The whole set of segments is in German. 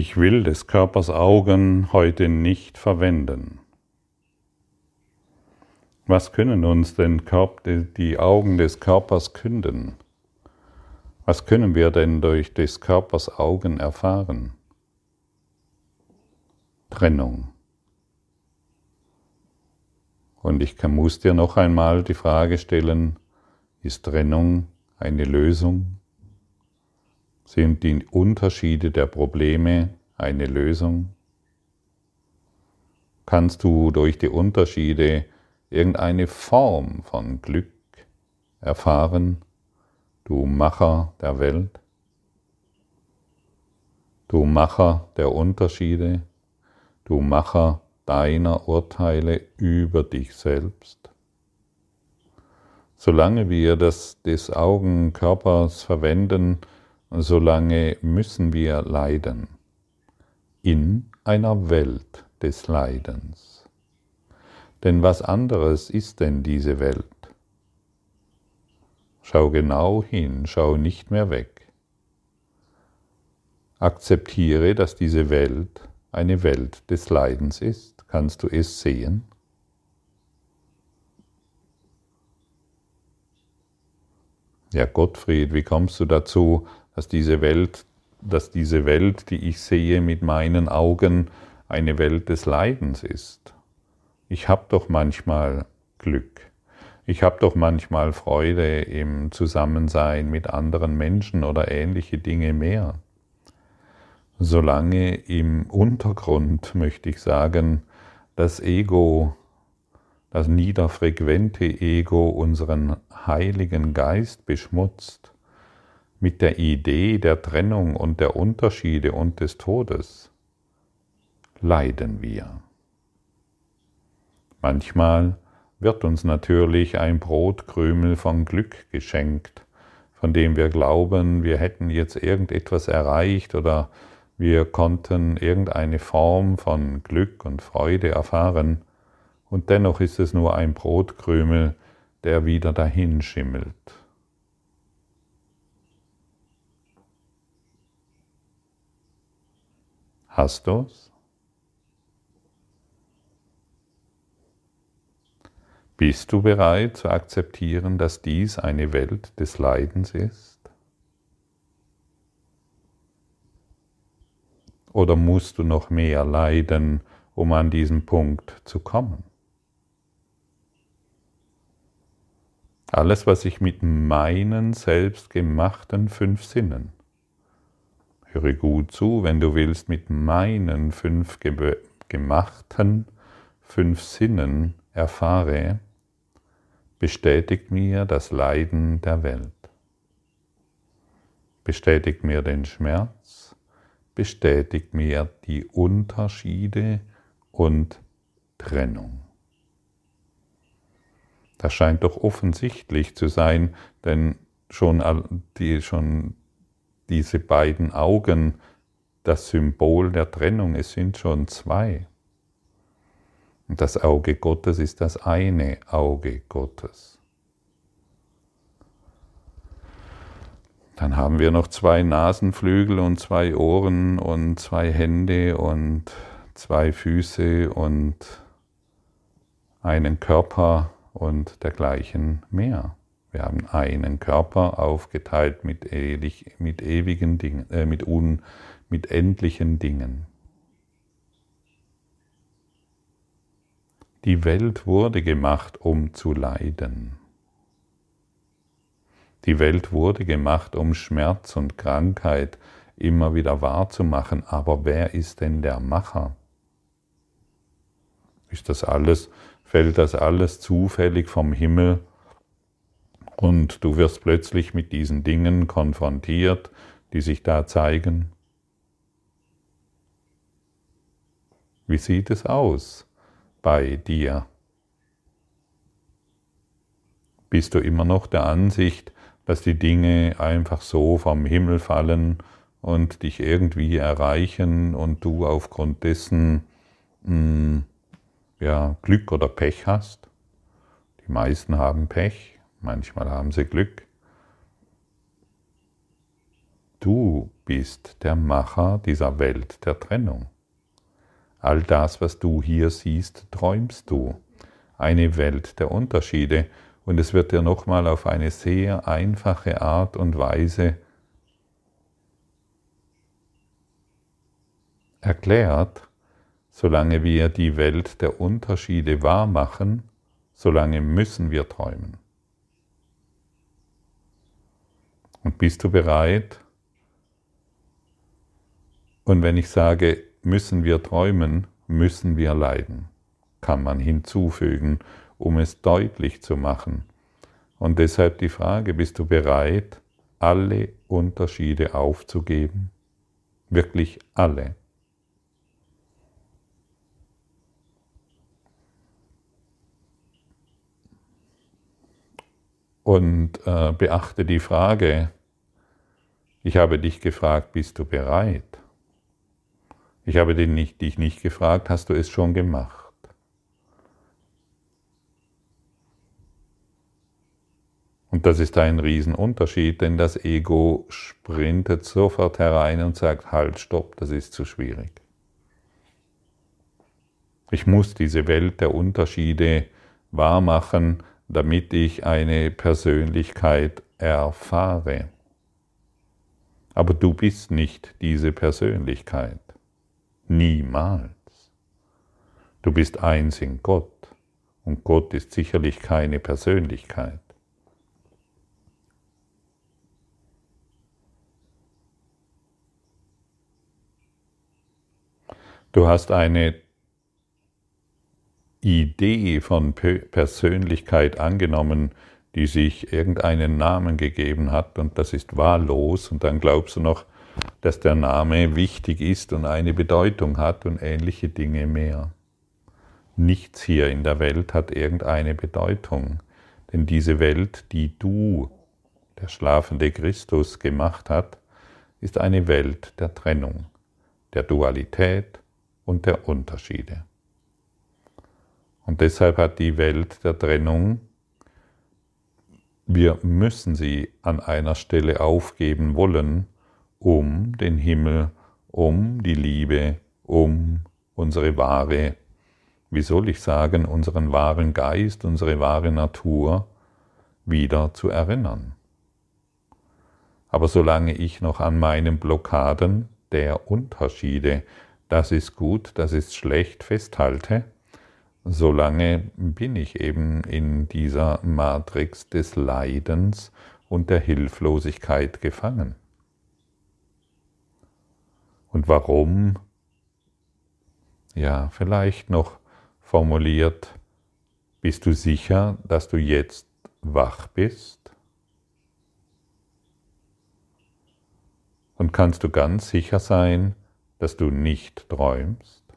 Ich will des Körpers Augen heute nicht verwenden. Was können uns denn die Augen des Körpers künden? Was können wir denn durch des Körpers Augen erfahren? Trennung. Und ich muss dir noch einmal die Frage stellen, ist Trennung eine Lösung? Sind die Unterschiede der Probleme eine Lösung? Kannst du durch die Unterschiede irgendeine Form von Glück erfahren, du Macher der Welt, du Macher der Unterschiede, du Macher deiner Urteile über dich selbst. Solange wir das des Augenkörpers verwenden, solange müssen wir leiden in einer Welt des Leidens. Denn was anderes ist denn diese Welt? Schau genau hin, schau nicht mehr weg. Akzeptiere, dass diese Welt eine Welt des Leidens ist. Kannst du es sehen? Ja, Gottfried, wie kommst du dazu, dass diese Welt, dass diese Welt, die ich sehe mit meinen Augen, eine Welt des Leidens ist? ich habe doch manchmal Glück. Ich habe doch manchmal Freude im Zusammensein mit anderen Menschen oder ähnliche Dinge mehr. Solange im Untergrund, möchte ich sagen, das Ego, das niederfrequente Ego unseren heiligen Geist beschmutzt, mit der Idee der Trennung und der Unterschiede und des Todes, leiden wir. Manchmal wird uns natürlich ein Brotkrümel von Glück geschenkt, von dem wir glauben, wir hätten jetzt irgendetwas erreicht oder wir konnten irgendeine Form von Glück und Freude erfahren, und dennoch ist es nur ein Brotkrümel, der wieder dahin schimmelt. Hast du's? Bist du bereit zu akzeptieren, dass dies eine Welt des Leidens ist? Oder musst du noch mehr leiden, um an diesen Punkt zu kommen? Alles, was ich mit meinen selbstgemachten fünf Sinnen, höre gut zu, wenn du willst, mit meinen fünf gemachten fünf Sinnen erfahre, bestätigt mir das Leiden der Welt, bestätigt mir den Schmerz, bestätigt mir die Unterschiede und Trennung. Das scheint doch offensichtlich zu sein, denn schon, die, schon diese beiden Augen, das Symbol der Trennung, es sind schon zwei. Und das Auge Gottes ist das eine Auge Gottes. Dann haben wir noch zwei Nasenflügel und zwei Ohren und zwei Hände und zwei Füße und einen Körper und dergleichen mehr. Wir haben einen Körper aufgeteilt mit, ewig, mit ewigen Dingen, äh, mit, un, mit endlichen Dingen. Die Welt wurde gemacht, um zu leiden. Die Welt wurde gemacht, um Schmerz und Krankheit immer wieder wahrzumachen. Aber wer ist denn der Macher? Ist das alles, fällt das alles zufällig vom Himmel und du wirst plötzlich mit diesen Dingen konfrontiert, die sich da zeigen? Wie sieht es aus? bei dir? Bist du immer noch der Ansicht, dass die Dinge einfach so vom Himmel fallen und dich irgendwie erreichen und du aufgrund dessen mh, hm, ja, Glück oder Pech hast? Die meisten haben Pech, manchmal haben sie Glück. du bist der Macher dieser Welt der Trennung. All das, was du hier siehst, träumst du. Eine Welt der Unterschiede. Und es wird dir nochmal auf eine sehr einfache Art und Weise erklärt, solange wir die Welt der Unterschiede wahrmachen, solange müssen wir träumen. Und bist du bereit? Und wenn ich sage, müssen wir träumen, müssen wir leiden, kann man hinzufügen, um es deutlich zu machen. Und deshalb die Frage, bist du bereit, alle Unterschiede aufzugeben? Wirklich alle. Und äh, beachte die Frage, ich habe dich gefragt, bist du bereit? Ich habe nicht, dich nicht gefragt, hast du es schon gemacht? Und das ist ein Riesenunterschied, denn das Ego sprintet sofort herein und sagt, halt, stopp, das ist zu schwierig. Ich muss diese Welt der Unterschiede wahrmachen, damit ich eine Persönlichkeit erfahre. Aber du bist nicht diese Persönlichkeit. Niemals. Du bist eins in Gott und Gott ist sicherlich keine Persönlichkeit. Du hast eine Idee von Persönlichkeit angenommen, die sich irgendeinen Namen gegeben hat und das ist wahllos und dann glaubst du noch, dass der Name wichtig ist und eine Bedeutung hat und ähnliche Dinge mehr. Nichts hier in der Welt hat irgendeine Bedeutung, denn diese Welt, die du, der schlafende Christus, gemacht hat, ist eine Welt der Trennung, der Dualität und der Unterschiede. Und deshalb hat die Welt der Trennung, wir müssen sie an einer Stelle aufgeben wollen, um den Himmel, um die Liebe, um unsere wahre, wie soll ich sagen, unseren wahren Geist, unsere wahre Natur wieder zu erinnern. Aber solange ich noch an meinen Blockaden der Unterschiede, das ist gut, das ist schlecht, festhalte, solange bin ich eben in dieser Matrix des Leidens und der Hilflosigkeit gefangen. Und warum? Ja, vielleicht noch formuliert, bist du sicher, dass du jetzt wach bist? Und kannst du ganz sicher sein, dass du nicht träumst?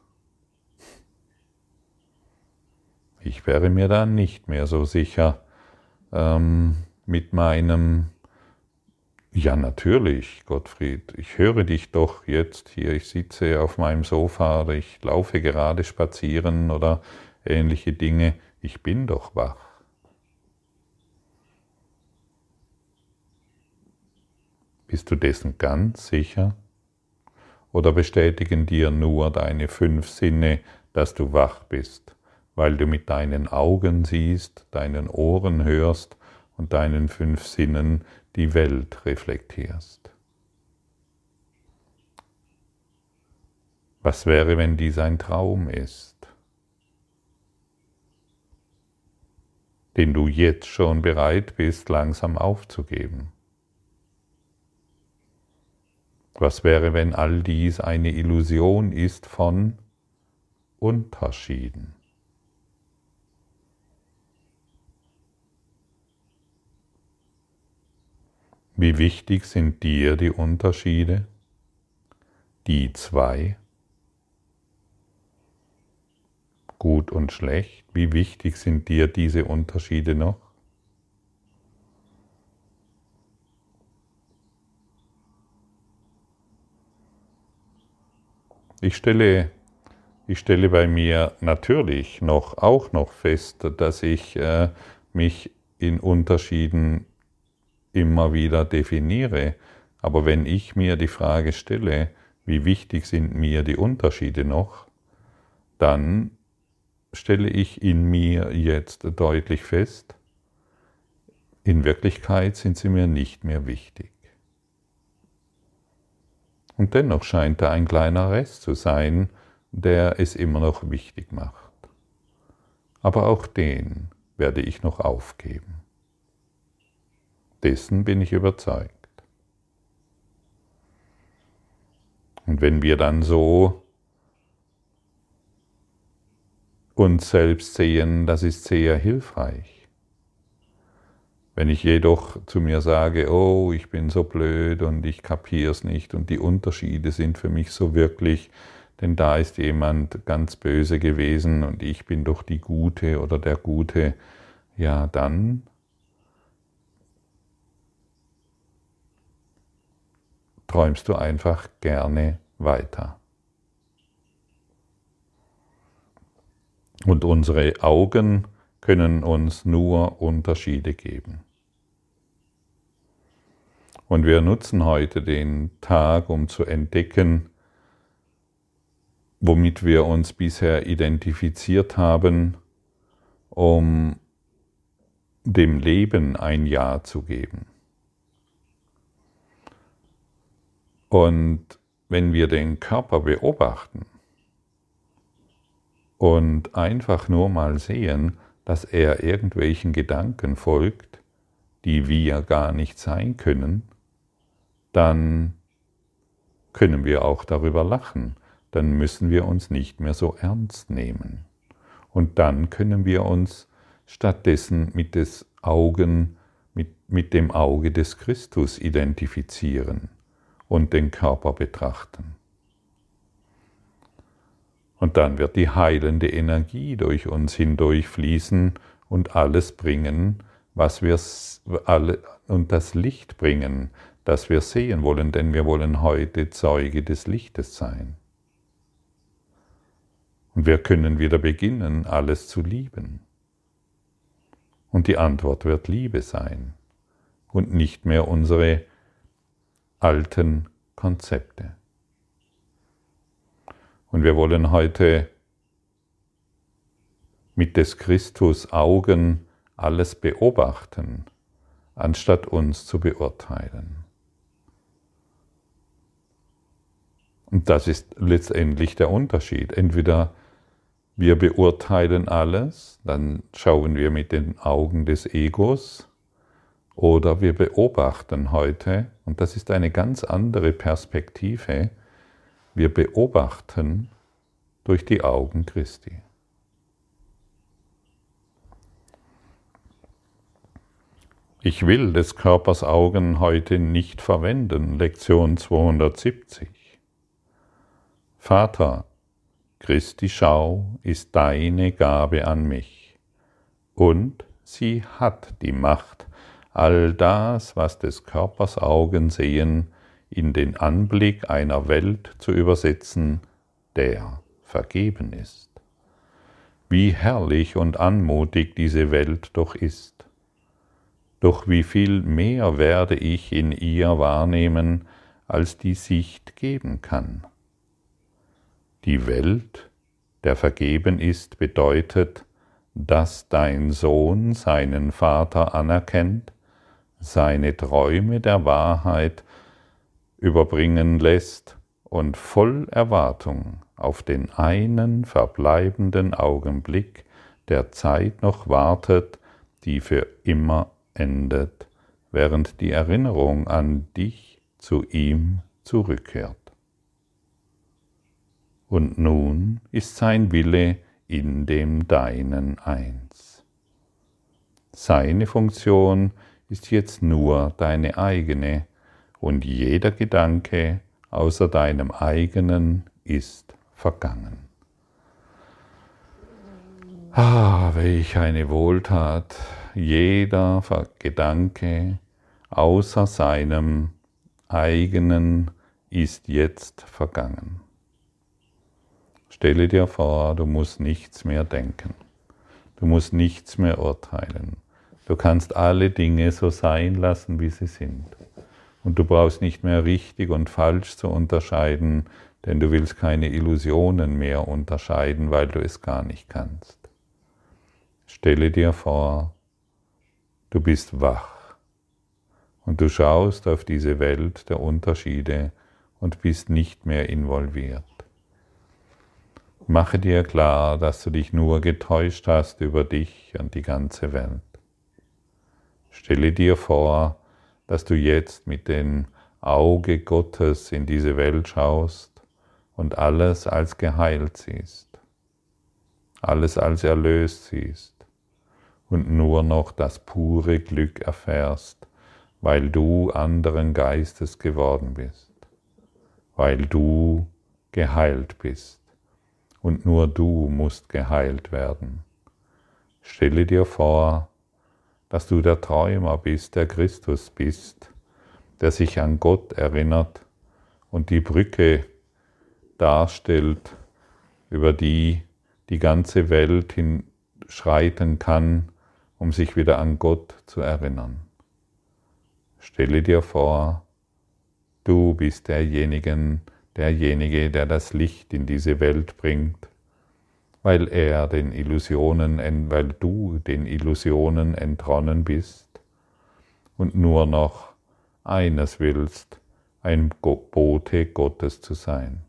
Ich wäre mir da nicht mehr so sicher ähm, mit meinem, ja natürlich, Gottfried, ich höre dich doch jetzt hier, ich sitze auf meinem Sofa oder ich laufe gerade spazieren oder ähnliche Dinge, ich bin doch wach. Bist du dessen ganz sicher? Oder bestätigen dir nur deine fünf Sinne, dass du wach bist? Weil du mit deinen Augen siehst, deinen Ohren hörst und deinen fünf Sinnen die Welt reflektierst. Was wäre, wenn dies ein Traum ist, den du jetzt schon bereit bist, langsam aufzugeben? Was wäre, wenn all dies eine Illusion ist von Unterschieden? Wie wichtig sind dir die Unterschiede? Die zwei? Gut und schlecht? Wie wichtig sind dir diese Unterschiede noch? Ich stelle, ich stelle bei mir natürlich noch, auch noch fest, dass ich äh, mich in Unterschieden immer wieder definiere, Aber wenn ich mir die Frage stelle, wie wichtig sind mir die Unterschiede noch, dann stelle ich in mir jetzt deutlich fest, in Wirklichkeit sind sie mir nicht mehr wichtig. Und dennoch scheint da ein kleiner Rest zu sein, der es immer noch wichtig macht. Aber auch den werde ich noch aufgeben. Dessen bin ich überzeugt. Und wenn wir dann so uns selbst sehen, das ist sehr hilfreich. Wenn ich jedoch zu mir sage, oh, ich bin so blöd und ich kapier's nicht und die Unterschiede sind für mich so wirklich, denn da ist jemand ganz böse gewesen und ich bin doch die Gute oder der Gute, ja, dann träumst du einfach gerne weiter. Und unsere Augen können uns nur Unterschiede geben. Und wir nutzen heute den Tag, um zu entdecken, womit wir uns bisher identifiziert haben, um dem Leben ein Ja zu geben. Und wenn wir den Körper beobachten und einfach nur mal sehen, dass er irgendwelchen Gedanken folgt, die wir gar nicht sein können, dann können wir auch darüber lachen, dann müssen wir uns nicht mehr so ernst nehmen. Und dann können wir uns stattdessen mit, des Augen, mit, mit dem Auge des Christus identifizieren und den Körper betrachten. Und dann wird die heilende Energie durch uns hindurch fließen und alles bringen, was wir alle und das Licht bringen, das wir sehen wollen, denn wir wollen heute Zeuge des Lichtes sein. Und wir können wieder beginnen, alles zu lieben. Und die Antwort wird Liebe sein und nicht mehr unsere alten Konzepte. Und wir wollen heute mit des Christus Augen alles beobachten, anstatt uns zu beurteilen. Und das ist letztendlich der Unterschied. Entweder wir beurteilen alles, dann schauen wir mit den Augen des Egos, oder wir beobachten heute, und das ist eine ganz andere Perspektive, wir beobachten durch die Augen Christi. Ich will des Körpers Augen heute nicht verwenden. Lektion 270. Vater, Christi Schau ist deine Gabe an mich, und sie hat die Macht, all das, was des Körpers Augen sehen, in den Anblick einer Welt zu übersetzen, der vergeben ist. Wie herrlich und anmutig diese Welt doch ist. Doch wie viel mehr werde ich in ihr wahrnehmen, als die Sicht geben kann. Die Welt, der vergeben ist, bedeutet, dass dein Sohn seinen Vater anerkennt, seine Träume der Wahrheit überbringen lässt und voll Erwartung auf den einen verbleibenden Augenblick der Zeit noch wartet, die für immer endet, während die Erinnerung an dich zu ihm zurückkehrt. Und nun ist sein Wille in dem Deinen eins. Seine Funktion ist jetzt nur deine eigene, und jeder Gedanke außer deinem eigenen ist vergangen. Ah, welch eine Wohltat, jeder Gedanke außer seinem eigenen ist jetzt vergangen. Stelle dir vor, du musst nichts mehr denken, du musst nichts mehr urteilen, du kannst alle Dinge so sein lassen, wie sie sind. Und du brauchst nicht mehr richtig und falsch zu unterscheiden, denn du willst keine Illusionen mehr unterscheiden, weil du es gar nicht kannst. Stelle dir vor, du bist wach und du schaust auf diese Welt der Unterschiede und bist nicht mehr involviert. Mache dir klar, dass du dich nur getäuscht hast über dich und die ganze Welt. Stelle dir vor, dass du jetzt mit dem Auge Gottes in diese Welt schaust und alles als geheilt siehst, alles als erlöst siehst und nur noch das pure Glück erfährst, weil du anderen Geistes geworden bist, weil du geheilt bist und nur du musst geheilt werden. Stelle dir vor, dass du der Träumer bist, der Christus bist, der sich an Gott erinnert und die Brücke darstellt, über die die ganze Welt hinschreiten kann, um sich wieder an Gott zu erinnern. Stelle dir vor, du bist derjenige, derjenige, der das Licht in diese Welt bringt weil er den Illusionen, weil du den Illusionen entronnen bist und nur noch eines willst, ein Bote Gottes zu sein.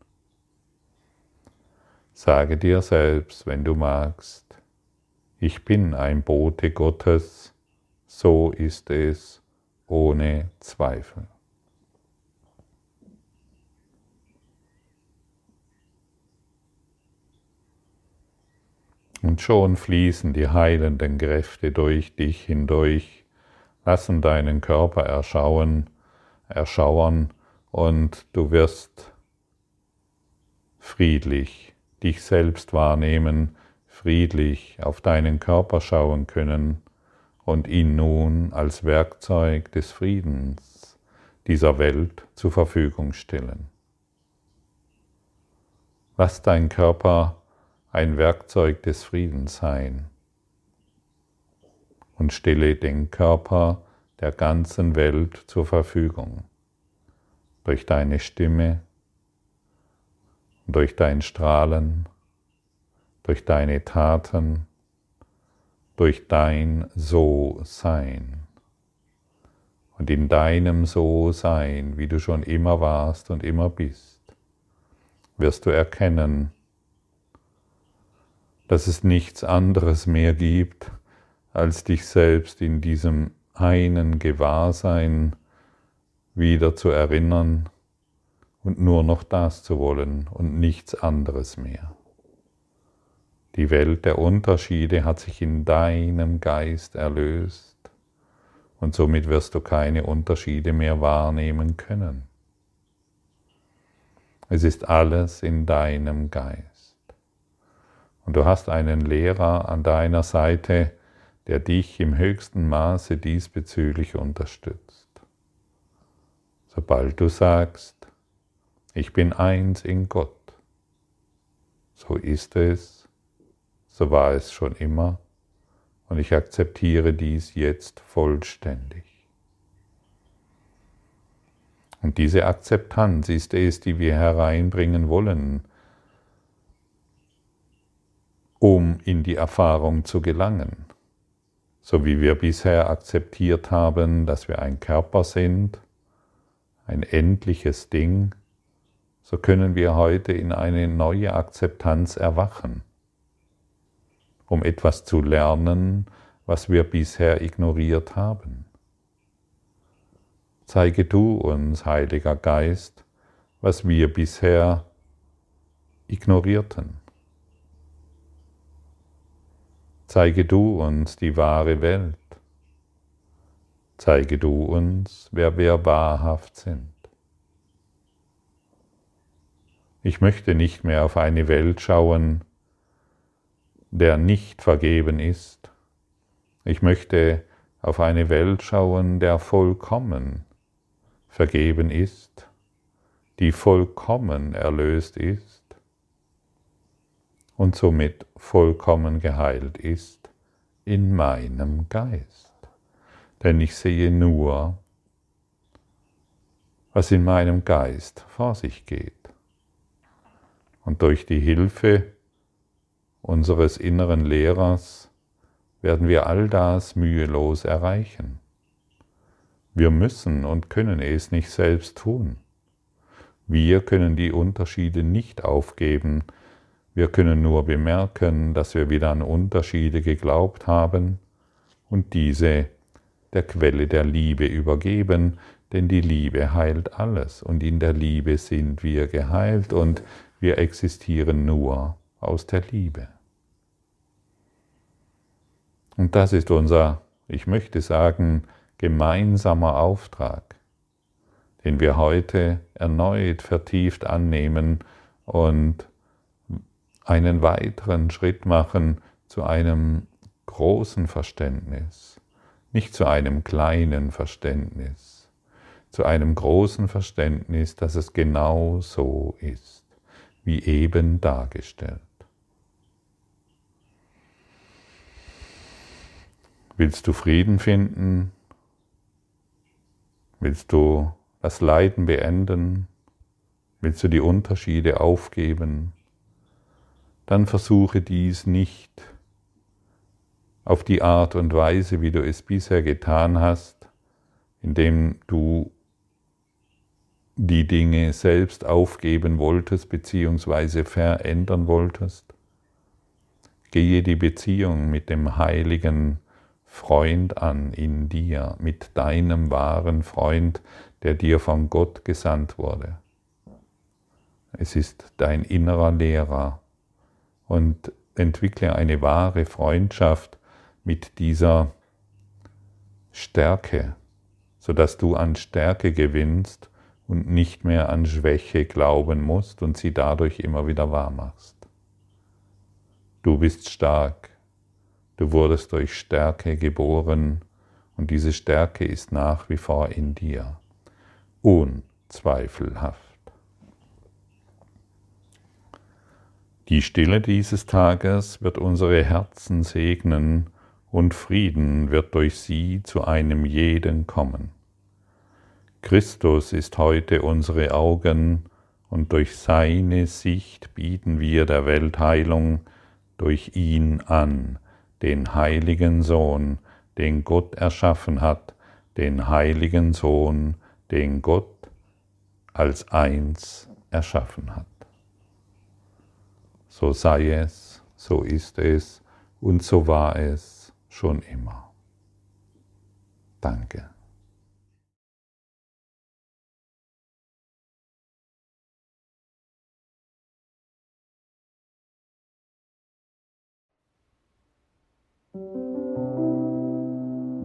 Sage dir selbst, wenn du magst, ich bin ein Bote Gottes, so ist es ohne Zweifel. Und schon fließen die heilenden Kräfte durch dich hindurch, lassen deinen Körper erschauen, erschauern und du wirst friedlich dich selbst wahrnehmen, friedlich auf deinen Körper schauen können und ihn nun als Werkzeug des Friedens dieser Welt zur Verfügung stellen. Lass dein Körper ein Werkzeug des Friedens sein und stelle den Körper der ganzen Welt zur Verfügung durch deine Stimme, durch dein Strahlen, durch deine Taten, durch dein So-Sein. Und in deinem So-Sein, wie du schon immer warst und immer bist, wirst du erkennen, dass es nichts anderes mehr gibt, als dich selbst in diesem einen Gewahrsein wieder zu erinnern und nur noch das zu wollen und nichts anderes mehr. Die Welt der Unterschiede hat sich in deinem Geist erlöst und somit wirst du keine Unterschiede mehr wahrnehmen können. Es ist alles in deinem Geist. Und du hast einen Lehrer an deiner Seite, der dich im höchsten Maße diesbezüglich unterstützt. Sobald du sagst, ich bin eins in Gott, so ist es, so war es schon immer, und ich akzeptiere dies jetzt vollständig. Und diese Akzeptanz ist es, die wir hereinbringen wollen, um in die Erfahrung zu gelangen. So wie wir bisher akzeptiert haben, dass wir ein Körper sind, ein endliches Ding, so können wir heute in eine neue Akzeptanz erwachen, um etwas zu lernen, was wir bisher ignoriert haben. Zeige du uns, Heiliger Geist, was wir bisher ignorierten. Zeige du uns die wahre Welt. Zeige du uns, wer wir wahrhaft sind. Ich möchte nicht mehr auf eine Welt schauen, der nicht vergeben ist. Ich möchte auf eine Welt schauen, der vollkommen vergeben ist, die vollkommen erlöst ist und somit vollkommen geheilt ist in meinem Geist. Denn ich sehe nur was in meinem Geist vor sich geht. Und durch die Hilfe unseres inneren Lehrers werden wir all das mühelos erreichen. Wir müssen und können es nicht selbst tun. Wir können die Unterschiede nicht aufgeben. Wir können nur bemerken, dass wir wieder an Unterschiede geglaubt haben und diese der Quelle der Liebe übergeben, denn die Liebe heilt alles und in der Liebe sind wir geheilt und wir existieren nur aus der Liebe. Und das ist unser, ich möchte sagen, gemeinsamer Auftrag, den wir heute erneut vertieft annehmen und einen weiteren Schritt machen zu einem großen Verständnis, nicht zu einem kleinen Verständnis, zu einem großen Verständnis, dass es genau so ist, wie eben dargestellt. Willst du Frieden finden? Willst du das Leiden beenden? Willst du die Unterschiede aufgeben? Dann versuche dies nicht auf die Art und Weise, wie du es bisher getan hast, indem du die Dinge selbst aufgeben wolltest bzw. verändern wolltest. Gehe die Beziehung mit dem heiligen Freund an in dir, mit deinem wahren Freund, der dir von Gott gesandt wurde. Es ist dein innerer Lehrer und entwickle eine wahre Freundschaft mit dieser Stärke, sodass du an Stärke gewinnst und nicht mehr an Schwäche glauben musst und sie dadurch immer wieder wahr machst. Du bist stark, du wurdest durch Stärke geboren und diese Stärke ist nach wie vor in dir, unzweifelhaft. Die Stille dieses Tages wird unsere Herzen segnen und Frieden wird durch sie zu einem jeden kommen. Christus ist heute unsere Augen, und durch seine Sicht bieten wir der Welt Heilung durch ihn an, den heiligen Sohn, den Gott erschaffen hat, den heiligen Sohn, den Gott als eins erschaffen hat. So sei es, so ist es und so war es schon immer. Danke.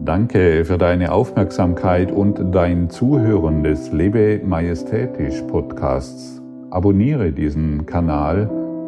Danke für deine Aufmerksamkeit und dein Zuhören des Lebe Majestätisch Podcasts. Abonniere diesen Kanal,